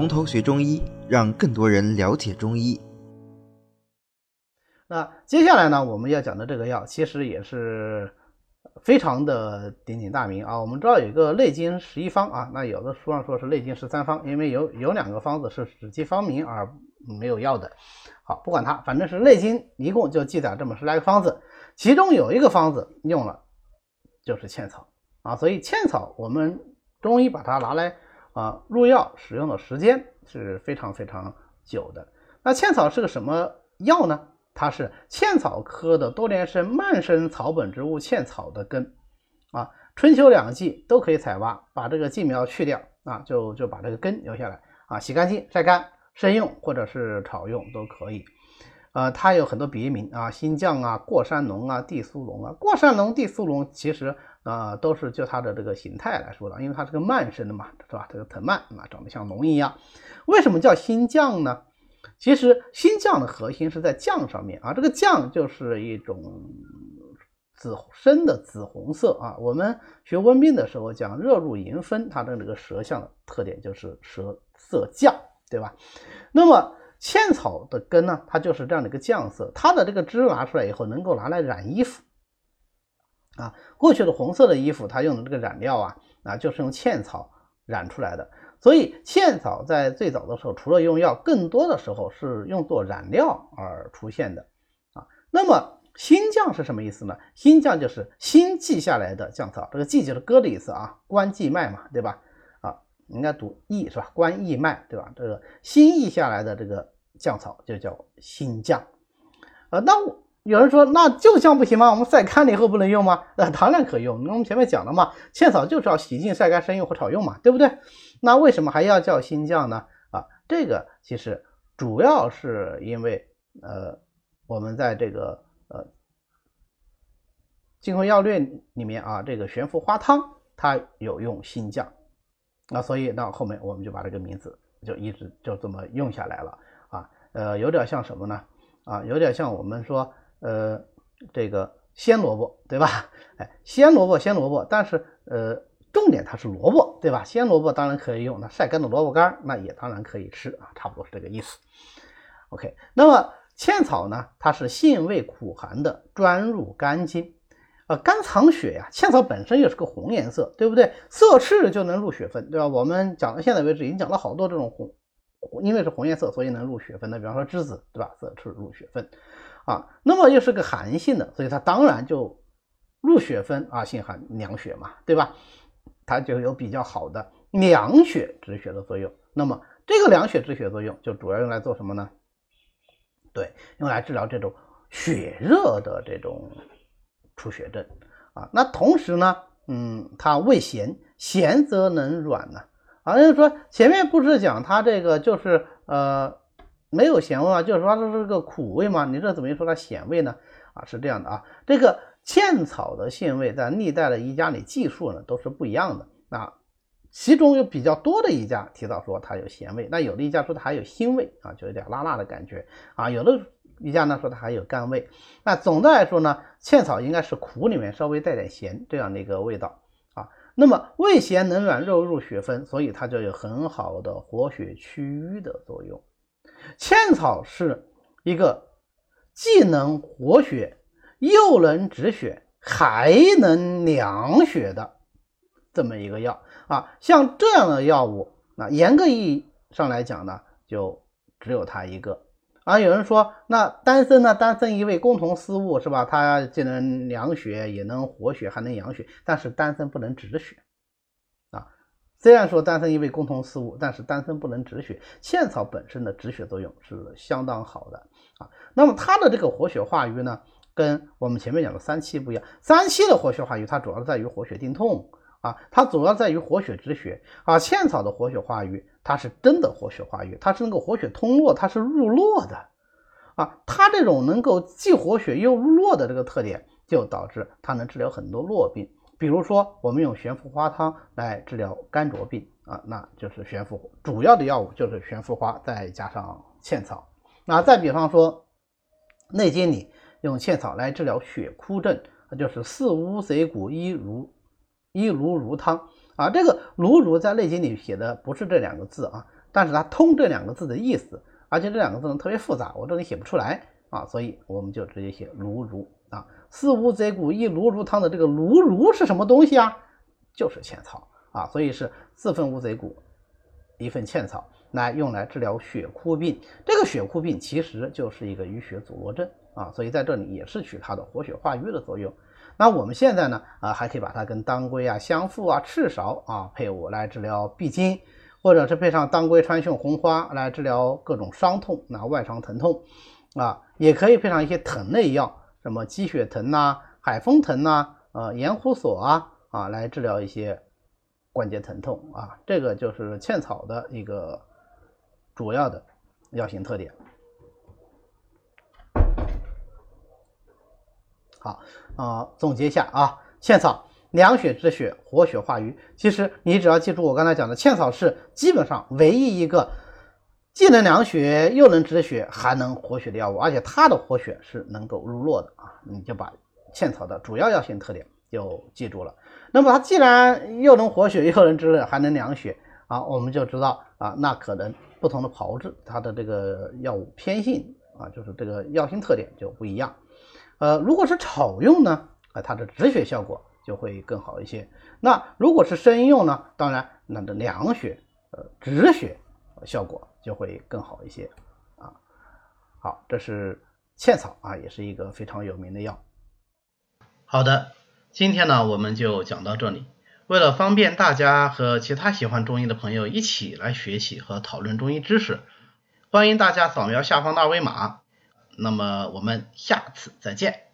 从头学中医，让更多人了解中医。那接下来呢，我们要讲的这个药，其实也是非常的鼎鼎大名啊。我们知道有一个《内经十一方》啊，那有的书上说是《内经十三方》，因为有有两个方子是只记方名而没有药的。好，不管它，反正是《内经》一共就记载这么十来个方子，其中有一个方子用了就是茜草啊，所以茜草我们中医把它拿来啊入药使用的时间是非常非常久的。那茜草是个什么药呢？它是茜草科的多年生蔓生草本植物茜草的根，啊，春秋两季都可以采挖，把这个茎苗去掉，啊，就就把这个根留下来，啊，洗干净晒干生用或者是炒用都可以，呃，它有很多别名啊，新酱啊，过山龙啊，地苏龙啊，过山龙、地苏龙其实啊都是就它的这个形态来说的，因为它是个慢生的嘛，是吧？这个藤蔓啊，长得像龙一样，为什么叫新酱呢？其实新酱的核心是在酱上面啊，这个酱就是一种紫深的紫红色啊。我们学温病的时候讲热入营分，它的这个舌象的特点就是舌色酱，对吧？那么茜草的根呢，它就是这样的一个酱色，它的这个汁拿出来以后能够拿来染衣服啊。过去的红色的衣服，它用的这个染料啊啊，就是用茜草染出来的。所以茜草在最早的时候，除了用药，更多的时候是用作染料而出现的啊。那么新酱是什么意思呢？新酱就是新记下来的酱草，这个记就是割的意思啊，关记脉嘛，对吧？啊，应该读义是吧？关义脉对吧？这个新译下来的这个酱草就叫新酱啊。那有人说，那就酱不行吗？我们晒干了以后不能用吗？那当然可以用。我们前面讲了嘛，茜草就是要洗净、晒干、生用或炒用嘛，对不对？那为什么还要叫新酱呢？啊，这个其实主要是因为，呃，我们在这个呃《金匮要略》里面啊，这个悬浮花汤它有用新酱，那所以到后面我们就把这个名字就一直就这么用下来了啊。呃，有点像什么呢？啊，有点像我们说。呃，这个鲜萝卜对吧？哎，鲜萝卜，鲜萝卜，但是呃，重点它是萝卜对吧？鲜萝卜当然可以用，那晒干的萝卜干那也当然可以吃啊，差不多是这个意思。OK，那么茜草呢，它是性味苦寒的，专入肝经，呃，肝藏血呀。茜草本身又是个红颜色，对不对？色赤就能入血分，对吧？我们讲到现在为止，已经讲了好多这种红，因为是红颜色，所以能入血分的，比方说栀子，对吧？色赤入血分。啊，那么又是个寒性的，所以它当然就入血分啊，性寒凉血嘛，对吧？它就有比较好的凉血止血的作用。那么这个凉血止血作用就主要用来做什么呢？对，用来治疗这种血热的这种出血症啊。那同时呢，嗯，它味咸，咸则能软呢。啊，就是说前面不是讲它这个就是呃。没有咸味啊？就是说它是个苦味嘛？你这怎么又说它咸味呢？啊，是这样的啊，这个茜草的性味在历代的医家里记述呢都是不一样的。那其中有比较多的一家提到说它有咸味，那有的一家说它还有腥味啊，就有点辣辣的感觉啊。有的一家呢说它还有甘味。那总的来说呢，茜草应该是苦里面稍微带点咸这样的一个味道啊。那么味咸能软肉入血分，所以它就有很好的活血祛瘀的作用。茜草是一个既能活血，又能止血，还能凉血的这么一个药啊。像这样的药物，那严格意义上来讲呢，就只有它一个啊。有人说，那丹参呢？丹参一味共同思物是吧？它既能凉血，也能活血，还能养血，但是丹参不能止血。虽然说丹参因为共同四物，但是丹参不能止血，茜草本身的止血作用是相当好的啊。那么它的这个活血化瘀呢，跟我们前面讲的三七不一样。三七的活血化瘀，它主要在于活血定痛啊，它主要在于活血止血啊。茜草的活血化瘀，它是真的活血化瘀，它是能够活血通络，它是入络的啊。它这种能够既活血又入络的这个特点，就导致它能治疗很多络病。比如说，我们用悬浮花汤来治疗肝浊病啊，那就是悬浮主要的药物就是悬浮花，再加上茜草。那再比方说，《内经》里用茜草来治疗血枯症，那就是四乌贼骨一如一如如汤啊。这个如如在《内经》里写的不是这两个字啊，但是它通这两个字的意思，而且这两个字呢特别复杂，我这里写不出来啊，所以我们就直接写卢如啊。四乌贼骨一炉如汤的这个炉如是什么东西啊？就是茜草啊，所以是四份乌贼骨，一份茜草，来用来治疗血枯病。这个血枯病其实就是一个淤血阻络症啊，所以在这里也是取它的活血化瘀的作用。那我们现在呢啊，还可以把它跟当归啊、香附啊、赤芍啊配伍来治疗闭经，或者是配上当归、川芎、红花来治疗各种伤痛，那外伤疼痛啊，也可以配上一些疼类药，什么鸡血藤呐、海风藤呐、呃盐胡索啊啊来治疗一些关节疼痛啊。这个就是茜草的一个主要的药性特点。好啊，总结一下啊，茜草凉血止血，活血化瘀。其实你只要记住我刚才讲的，茜草是基本上唯一一个既能凉血又能止血还能活血的药物，而且它的活血是能够入络的啊。你就把茜草的主要药性特点就记住了。那么它既然又能活血又能止还能凉血啊，我们就知道啊，那可能不同的炮制它的这个药物偏性啊，就是这个药性特点就不一样。呃，如果是炒用呢，啊，它的止血效果就会更好一些。那如果是生用呢，当然，那的凉血、呃止血效果就会更好一些啊。好，这是茜草啊，也是一个非常有名的药。好的，今天呢我们就讲到这里。为了方便大家和其他喜欢中医的朋友一起来学习和讨论中医知识，欢迎大家扫描下方的二维码。那么我们下次再见。